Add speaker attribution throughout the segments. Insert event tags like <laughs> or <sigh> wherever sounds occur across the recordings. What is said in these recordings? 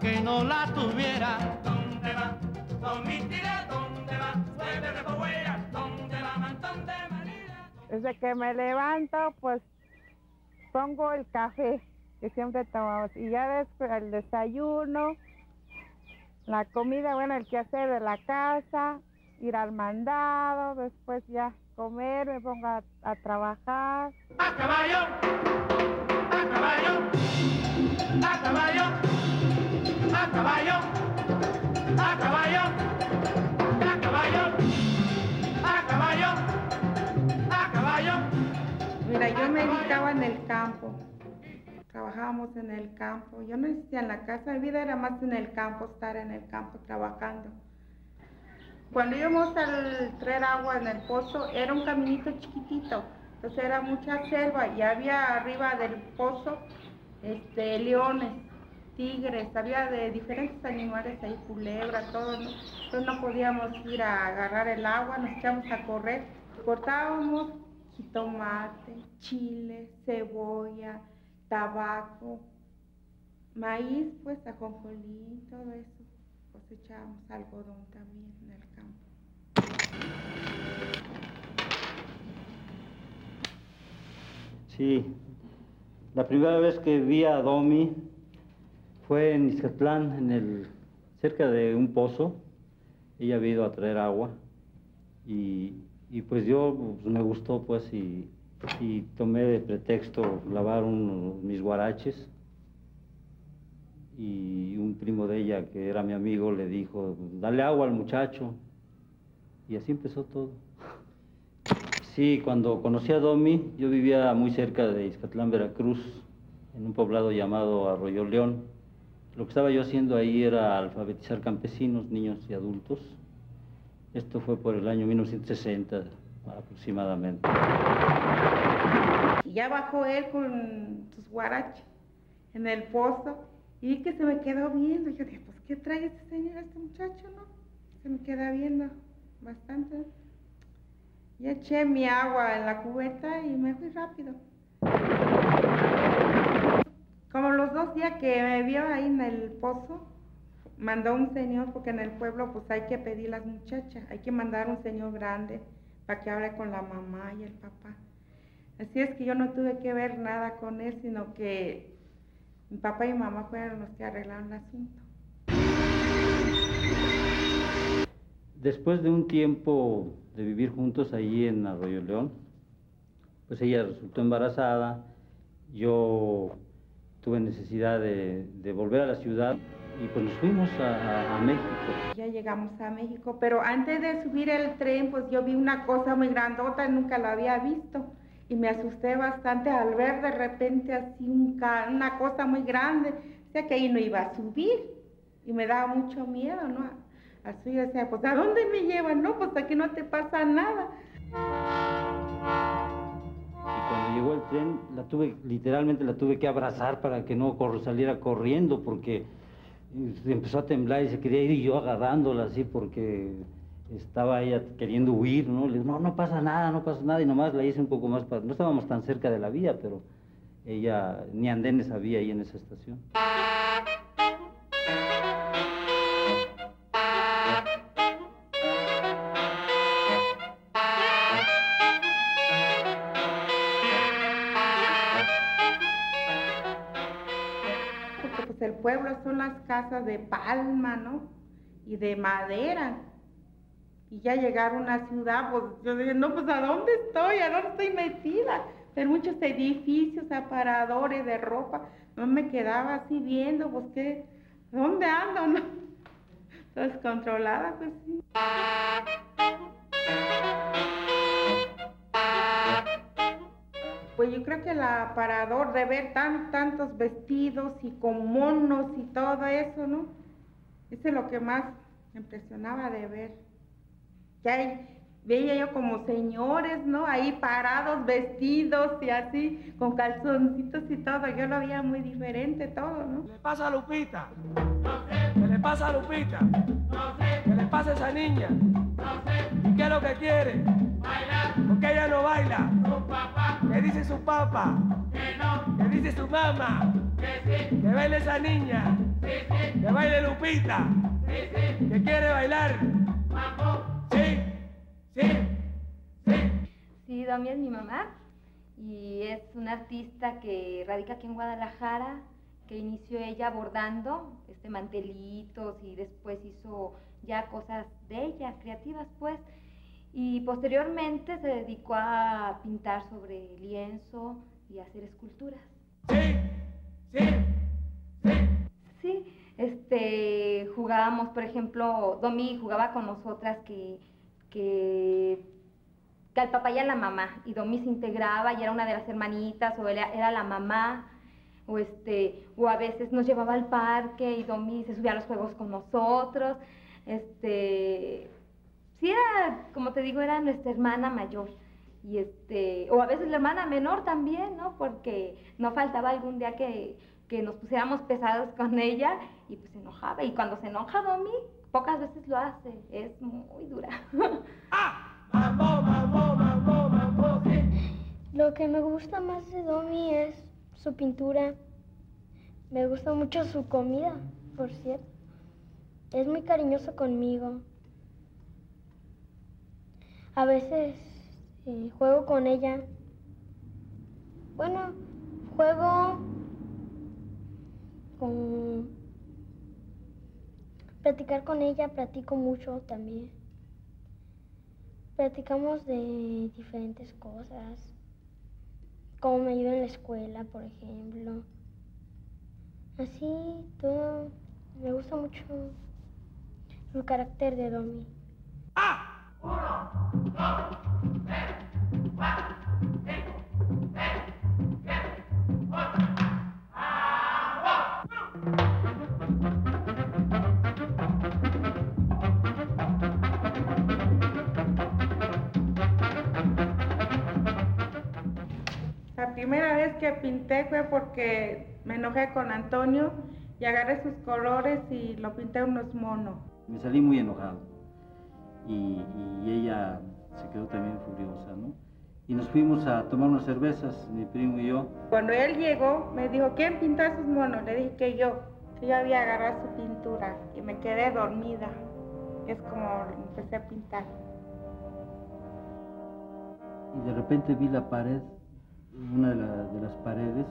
Speaker 1: que no la tuviera.
Speaker 2: ¿Dónde va? ¿dónde va? ¿dónde va? Manila?
Speaker 3: Desde que me levanto, pues pongo el café que siempre tomamos y ya después el desayuno, la comida, bueno, el quehacer de la casa, ir al mandado, después ya comer, me pongo a, a trabajar.
Speaker 2: ¡A caballo! ¡A caballo! ¡A caballo! A caballo, a caballo, a caballo, a caballo, a caballo.
Speaker 3: Mira, yo me dedicaba en el campo, trabajábamos en el campo, yo no existía en la casa, mi vida era más en el campo, estar en el campo trabajando. Cuando íbamos al traer agua en el pozo, era un caminito chiquitito, entonces era mucha selva y había arriba del pozo este, leones tigres, había de diferentes animales ahí, culebra, todo, ¿no? Entonces no podíamos ir a agarrar el agua, nos echamos a correr. Cortábamos jitomate, chile, cebolla, tabaco, maíz, pues ajonjolí, todo eso. Cosechábamos algodón también en el campo.
Speaker 4: Sí, la primera vez que vi a Domi fue en Izcatlán, en el, cerca de un pozo. Ella había ido a traer agua y, pues yo pues, me gustó pues y, tomé de pretexto lavar mis guaraches y un primo de ella que era mi amigo le dijo, dale agua al muchacho y así empezó todo. Sí, cuando conocí a Domi, yo vivía muy cerca de Izcatlán, Veracruz, en un poblado llamado Arroyo León. Lo que estaba yo haciendo ahí era alfabetizar campesinos, niños y adultos. Esto fue por el año 1960 aproximadamente.
Speaker 3: Y ya bajó él con sus guaraches en el pozo y que se me quedó viendo. Yo dije, pues, ¿qué trae este señor, este muchacho, no? Se me queda viendo bastante. Y eché mi agua en la cubeta y me fui rápido. Como los dos días que me vio ahí en el pozo, mandó un señor, porque en el pueblo pues hay que pedir las muchachas, hay que mandar un señor grande para que hable con la mamá y el papá. Así es que yo no tuve que ver nada con él, sino que mi papá y mi mamá fueron los que arreglaron el asunto.
Speaker 4: Después de un tiempo de vivir juntos allí en Arroyo León, pues ella resultó embarazada, yo tuve necesidad de, volver a la ciudad y pues nos fuimos a, México.
Speaker 3: Ya llegamos a México, pero antes de subir el tren, pues yo vi una cosa muy grandota, nunca la había visto y me asusté bastante al ver de repente así una cosa muy grande, o sea que ahí no iba a subir y me daba mucho miedo, ¿no? Así decía, pues ¿a dónde me llevan? No, pues aquí no te pasa nada.
Speaker 4: Y cuando llegó el tren, la tuve, literalmente la tuve que abrazar para que no saliera corriendo, porque eh, empezó a temblar y se quería ir y yo agarrándola así porque estaba ella queriendo huir, ¿no? Le dije, no, no pasa nada, no pasa nada, y nomás la hice un poco más para... No estábamos tan cerca de la vía, pero ella ni andenes había ahí en esa estación.
Speaker 3: Son las casas de palma, ¿no? Y de madera. Y ya llegar a una ciudad, pues yo dije, no, pues ¿a dónde estoy? ¿A dónde estoy metida? Pero muchos edificios, aparadores de ropa. No me quedaba así viendo, pues qué, ¿dónde ando? No? <laughs> Entonces, controlada, pues sí. Pues yo creo que el aparador de ver tan, tantos vestidos y con monos y todo eso, ¿no? Eso es lo que más me impresionaba de ver. Hay, veía yo como señores, ¿no? Ahí parados, vestidos y así, con calzoncitos y todo. Yo lo veía muy diferente todo, ¿no?
Speaker 2: ¿Qué le pasa a Lupita? No sé. ¿Qué le pasa a Lupita? No sé. ¿Qué le pasa a esa niña? No sé. ¿Y qué es lo que quiere? Bailar. ¿Por qué ella no baila? Papá. ¿Qué dice su papá? Que no. ¿Qué dice su mamá? Que sí. Que baile esa niña. Sí, sí. Que baile Lupita. Sí, sí. ¿Que quiere bailar? Mamá. Sí. Sí. Sí.
Speaker 5: Sí, Domi es mi mamá y es una artista que radica aquí en Guadalajara, que inició ella bordando este mantelitos y después hizo ya cosas de ella, creativas pues. Y posteriormente se dedicó a pintar sobre lienzo y hacer esculturas.
Speaker 2: Sí. Sí. Sí.
Speaker 5: Sí, este, jugábamos, por ejemplo, Domi jugaba con nosotras que, que, que al papá y a la mamá, y Domi se integraba y era una de las hermanitas, o era, era la mamá, o este, o a veces nos llevaba al parque y Domi se subía a los juegos con nosotros, este, sí era, como te digo, era nuestra hermana mayor. Y este, o a veces la hermana menor también, ¿no? Porque no faltaba algún día que, que nos pusiéramos pesados con <laughs> ella y pues se enojaba. Y cuando se enoja Domi, pocas veces lo hace, es muy dura. <laughs>
Speaker 2: ¡Ah! Mambo, mambo, mambo, mambo, sí.
Speaker 6: Lo que me gusta más de Domi es su pintura. Me gusta mucho su comida, por cierto. Es muy cariñoso conmigo. A veces eh, juego con ella. Bueno, juego con... Platicar con ella, platico mucho también. Platicamos de diferentes cosas, cómo me ayuda en la escuela, por ejemplo. Así, todo. Me gusta mucho el carácter de Domi.
Speaker 3: La primera vez que pinté fue porque me enojé con Antonio y agarré sus colores y lo pinté unos monos.
Speaker 4: Me salí muy enojado y, y ella se quedó también furiosa, ¿no? Y nos fuimos a tomar unas cervezas, mi primo y yo.
Speaker 3: Cuando él llegó, me dijo, ¿quién pintó esos monos? Le dije que yo, que yo había agarrado su pintura y me quedé dormida. Es como empecé a pintar.
Speaker 4: Y de repente vi la pared, una de, la- de las paredes,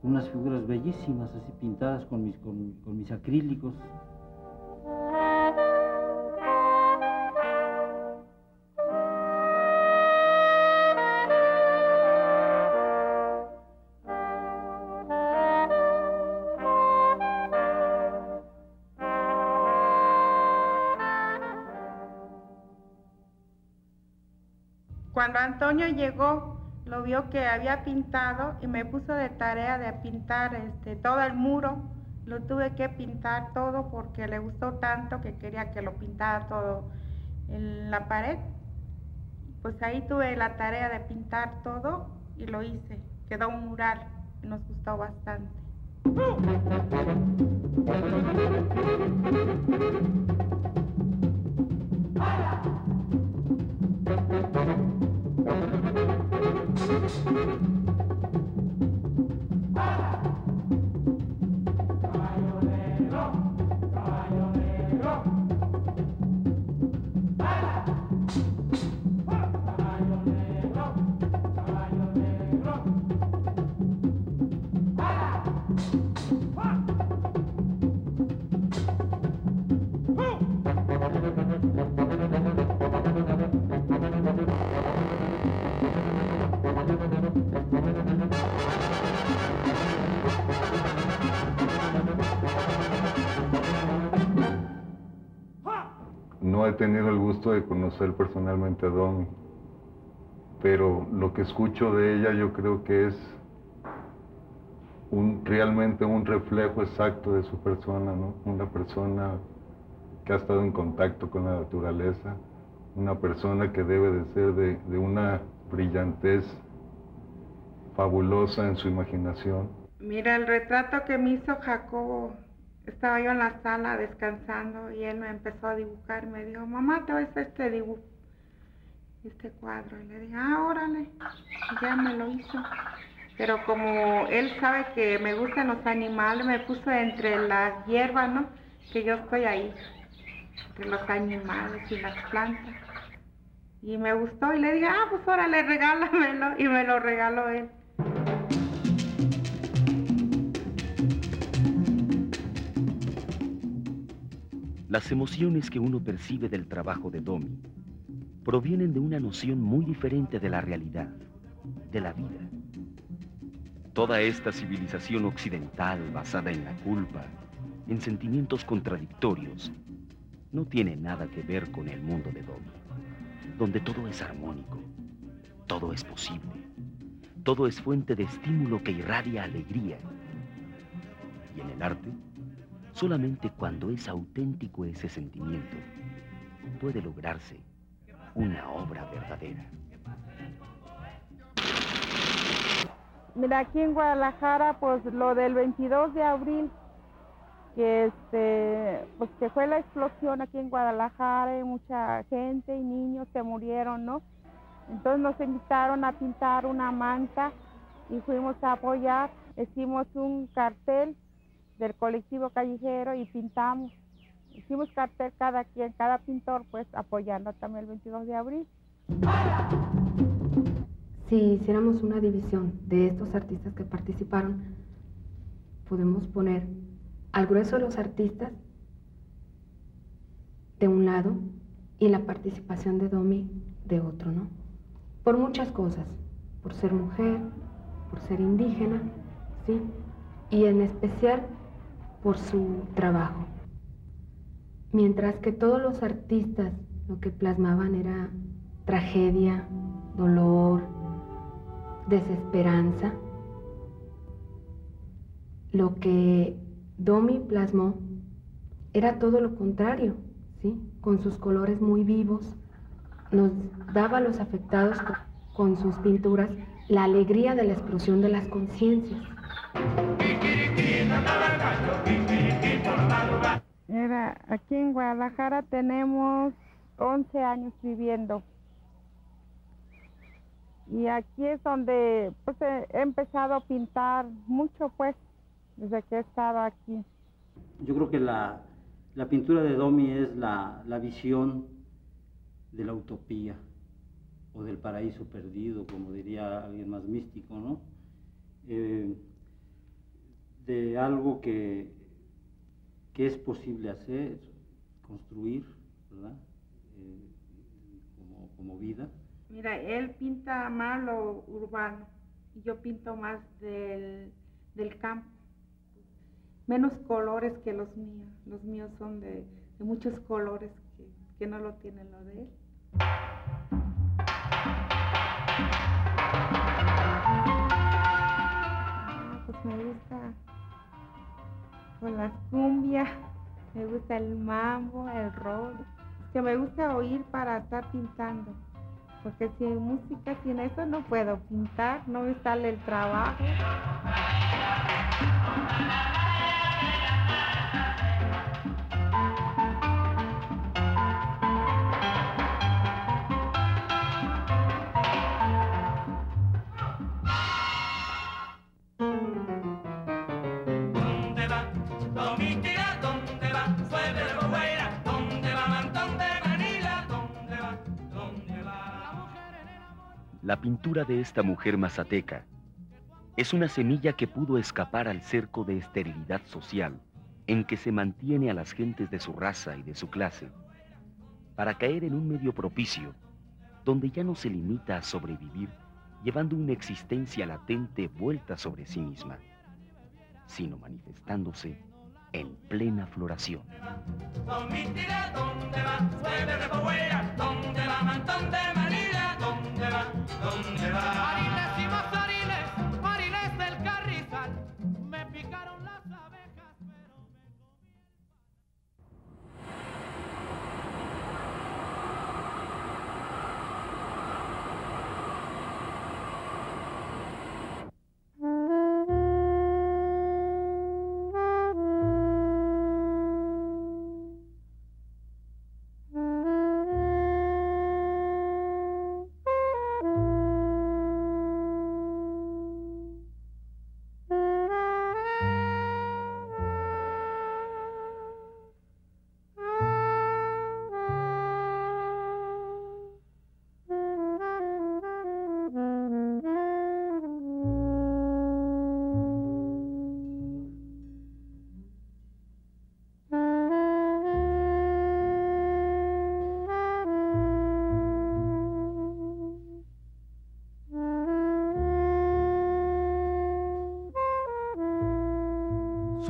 Speaker 4: con unas figuras bellísimas, así pintadas con mis, con, con mis acrílicos.
Speaker 3: Cuando Antonio llegó, lo vio que había pintado y me puso de tarea de pintar este, todo el muro. Lo tuve que pintar todo porque le gustó tanto que quería que lo pintara todo en la pared. Pues ahí tuve la tarea de pintar todo y lo hice. Quedó un mural y nos gustó bastante.
Speaker 7: He tenido el gusto de conocer personalmente a Domi, pero lo que escucho de ella yo creo que es un, realmente un reflejo exacto de su persona, ¿no? Una persona que ha estado en contacto con la naturaleza, una persona que debe de ser de, de una brillantez fabulosa en su imaginación.
Speaker 3: Mira, el retrato que me hizo Jacobo, estaba yo en la sala descansando y él me empezó a dibujar. Me dijo, mamá, te voy a hacer este dibujo, este cuadro. Y le dije, ah, órale. Y ya me lo hizo. Pero como él sabe que me gustan los animales, me puso entre las hierbas, ¿no? Que yo estoy ahí, entre los animales y las plantas. Y me gustó y le dije, ah, pues órale, regálamelo. Y me lo regaló él.
Speaker 8: Las emociones que uno percibe del trabajo de Domi provienen de una noción muy diferente de la realidad, de la vida. Toda esta civilización occidental basada en la culpa, en sentimientos contradictorios, no tiene nada que ver con el mundo de Domi, donde todo es armónico, todo es posible, todo es fuente de estímulo que irradia alegría. Y en el arte, Solamente cuando es auténtico ese sentimiento puede lograrse una obra verdadera.
Speaker 9: Mira, aquí en Guadalajara, pues lo del 22 de abril, que este, pues que fue la explosión aquí en Guadalajara y mucha gente y niños se murieron, ¿no? Entonces nos invitaron a pintar una manta y fuimos a apoyar, hicimos un cartel del colectivo callejero y pintamos. Hicimos cartel cada quien, cada pintor, pues apoyando también el 22 de abril.
Speaker 10: Si hiciéramos una división de estos artistas que participaron, podemos poner al grueso de los artistas de un lado y la participación de Domi de otro, ¿no? Por muchas cosas, por ser mujer, por ser indígena, ¿sí? Y en especial por su trabajo. Mientras que todos los artistas lo que plasmaban era tragedia, dolor, desesperanza, lo que Domi plasmó era todo lo contrario, ¿sí? con sus colores muy vivos, nos daba a los afectados con sus pinturas la alegría de la explosión de las conciencias.
Speaker 9: Mira, aquí en Guadalajara tenemos 11 años viviendo. Y aquí es donde pues, he empezado a pintar mucho, pues, desde que he estado aquí.
Speaker 4: Yo creo que la, pintura de Domi es la, visión de la utopía o del paraíso perdido, como diría alguien más místico, ¿no? Eh, de algo que, que es posible hacer, construir, ¿verdad? Eh, como, vida.
Speaker 3: Mira, él pinta más lo urbano y yo pinto más del, campo. Menos colores que los míos. Los míos son de, muchos colores que, que no lo tienen lo de él. Ah, pues me gusta con las cumbias, me gusta el mambo, el rock, que me gusta oír para estar pintando, porque sin música, sin eso no puedo pintar, no me sale el trabajo.
Speaker 8: La pintura de esta mujer mazateca es una semilla que pudo escapar al cerco de esterilidad social en que se mantiene a las gentes de su raza y de su clase, para caer en un medio propicio donde ya no se limita a sobrevivir llevando una existencia latente vuelta sobre sí misma, sino manifestándose en plena floración.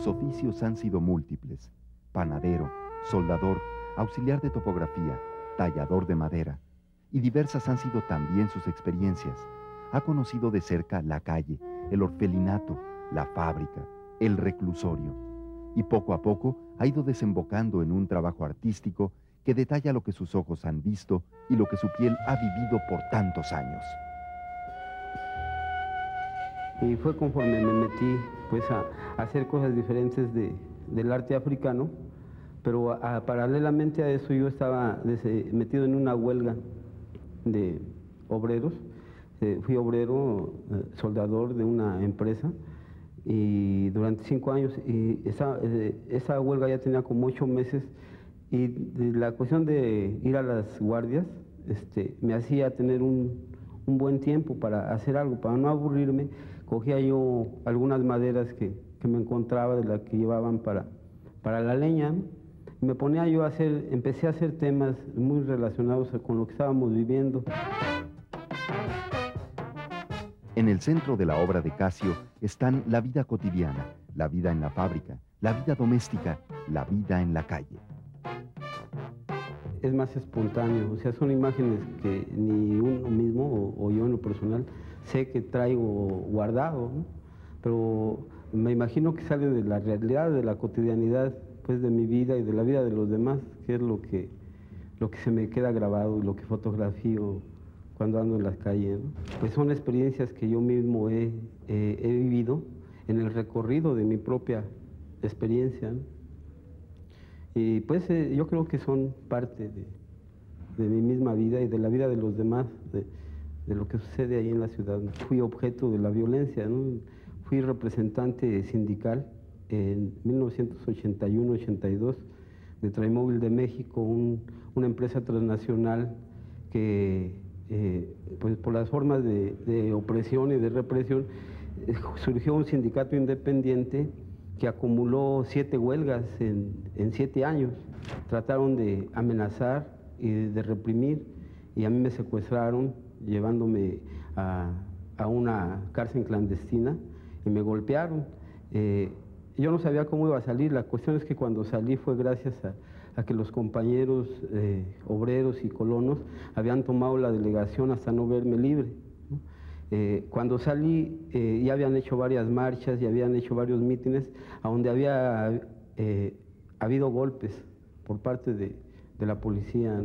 Speaker 11: Sus oficios han sido múltiples. Panadero, soldador, auxiliar de topografía, tallador de madera. Y diversas han sido también sus experiencias. Ha conocido de cerca la calle, el orfelinato, la fábrica, el reclusorio. Y poco a poco ha ido desembocando en un trabajo artístico que detalla lo que sus ojos han visto y lo que su piel ha vivido por tantos años.
Speaker 12: Y fue conforme me metí pues, a, hacer cosas diferentes del arte africano, pero paralelamente a eso yo estaba metido en una huelga de obreros. Eh, fui obrero, eh, soldador de una empresa y durante cinco años y esa, eh, esa huelga ya tenía como ocho meses y la cuestión de ir a las guardias este, me hacía tener un, un, buen tiempo para hacer algo, para no aburrirme. Cogía yo algunas maderas que, que me encontraba de las que llevaban para, para la leña. Me ponía yo a hacer, empecé a hacer temas muy relacionados con lo que estábamos viviendo.
Speaker 11: En el centro de la obra de Casio están la vida cotidiana, la vida en la fábrica, la vida doméstica, la vida en la calle
Speaker 12: es más espontáneo, o sea, son imágenes que ni uno mismo o, yo en lo personal sé que traigo guardado, pero me imagino que sale de la realidad, de la cotidianidad, pues de mi vida y de la vida de los demás, que es lo que, lo que se me queda grabado y lo que fotografío cuando ando en las calles. Pues son experiencias que yo mismo he, he vivido en el recorrido de mi propia experiencia. Y pues eh, yo creo que son parte de, mi misma vida y de la vida de los demás, de, lo que sucede ahí en la ciudad. Fui objeto de la violencia, fui representante sindical en 1981-82 de Traimóvil de México, una empresa transnacional que eh, pues por las formas de, opresión y de represión eh, surgió un sindicato independiente que acumuló siete huelgas en, siete años. Trataron de amenazar y de reprimir y a mí me secuestraron llevándome a, una cárcel clandestina y me golpearon. Eh, yo no sabía cómo iba a salir, la cuestión es que cuando salí fue gracias a, que los compañeros eh, obreros y colonos habían tomado la delegación hasta no verme libre. Eh, cuando salí eh, ya habían hecho varias marchas y habían hecho varios mítines a donde había eh, habido golpes por parte de, de la policía.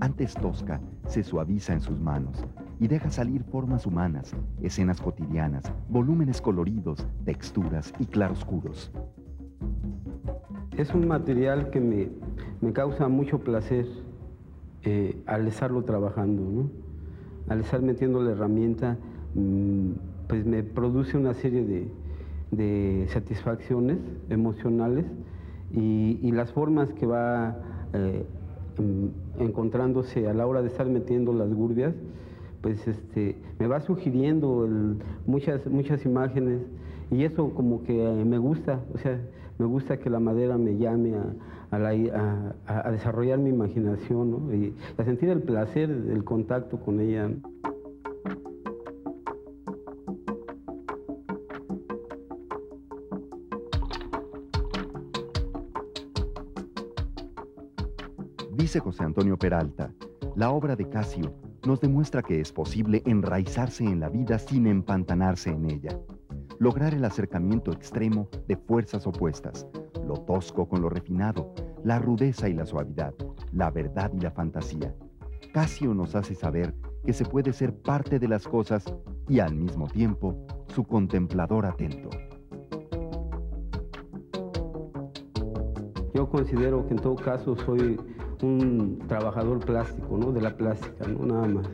Speaker 11: Antes tosca, se suaviza en sus manos y deja salir formas humanas, escenas cotidianas, volúmenes coloridos, texturas y claroscuros.
Speaker 12: Es un material que me, me causa mucho placer eh, al estarlo trabajando, ¿no? al estar metiendo la herramienta, mm, pues me produce una serie de, de satisfacciones emocionales y, y, las formas que va eh, encontrándose a la hora de estar metiendo las gurbias, pues este, me va sugiriendo muchas, muchas imágenes y eso como que me gusta, o sea, me gusta que la madera me llame a, desarrollar mi imaginación y a sentir el placer del contacto con ella.
Speaker 11: Dice José Antonio Peralta, la obra de Casio nos demuestra que es posible enraizarse en la vida sin empantanarse en ella, lograr el acercamiento extremo de fuerzas opuestas, lo tosco con lo refinado, la rudeza y la suavidad, la verdad y la fantasía. Casio nos hace saber que se puede ser parte de las cosas y al mismo tiempo su contemplador atento.
Speaker 12: Yo considero que en todo caso soy un trabajador plástico, ¿no? De la plástica, ¿no? Nada más.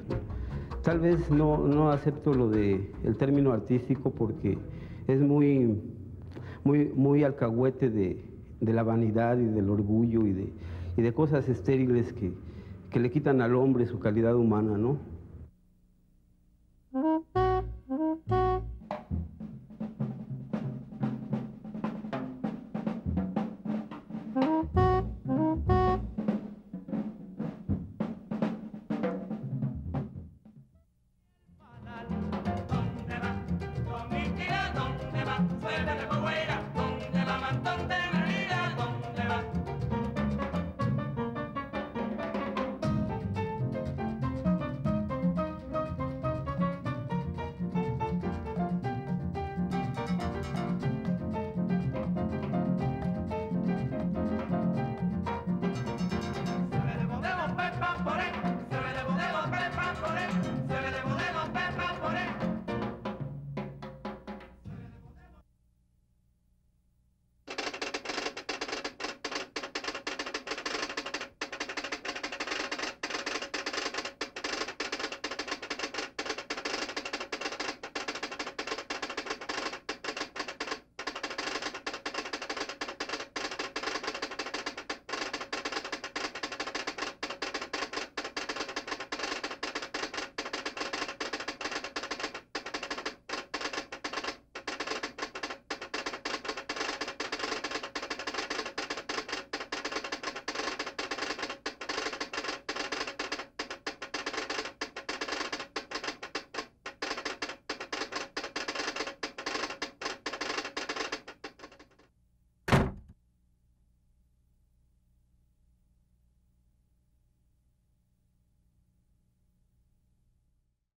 Speaker 12: tal vez no, no acepto lo de el término artístico porque es muy, muy, muy alcahuete de, de la vanidad y del orgullo y de, y de cosas estériles que, que le quitan al hombre su calidad humana, ¿no? Dale, dale,